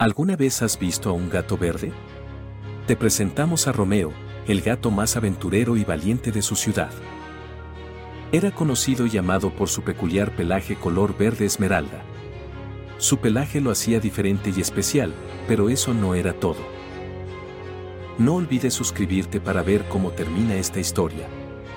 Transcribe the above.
¿Alguna vez has visto a un gato verde? Te presentamos a Romeo, el gato más aventurero y valiente de su ciudad. Era conocido y llamado por su peculiar pelaje color verde esmeralda. Su pelaje lo hacía diferente y especial, pero eso no era todo. No olvides suscribirte para ver cómo termina esta historia.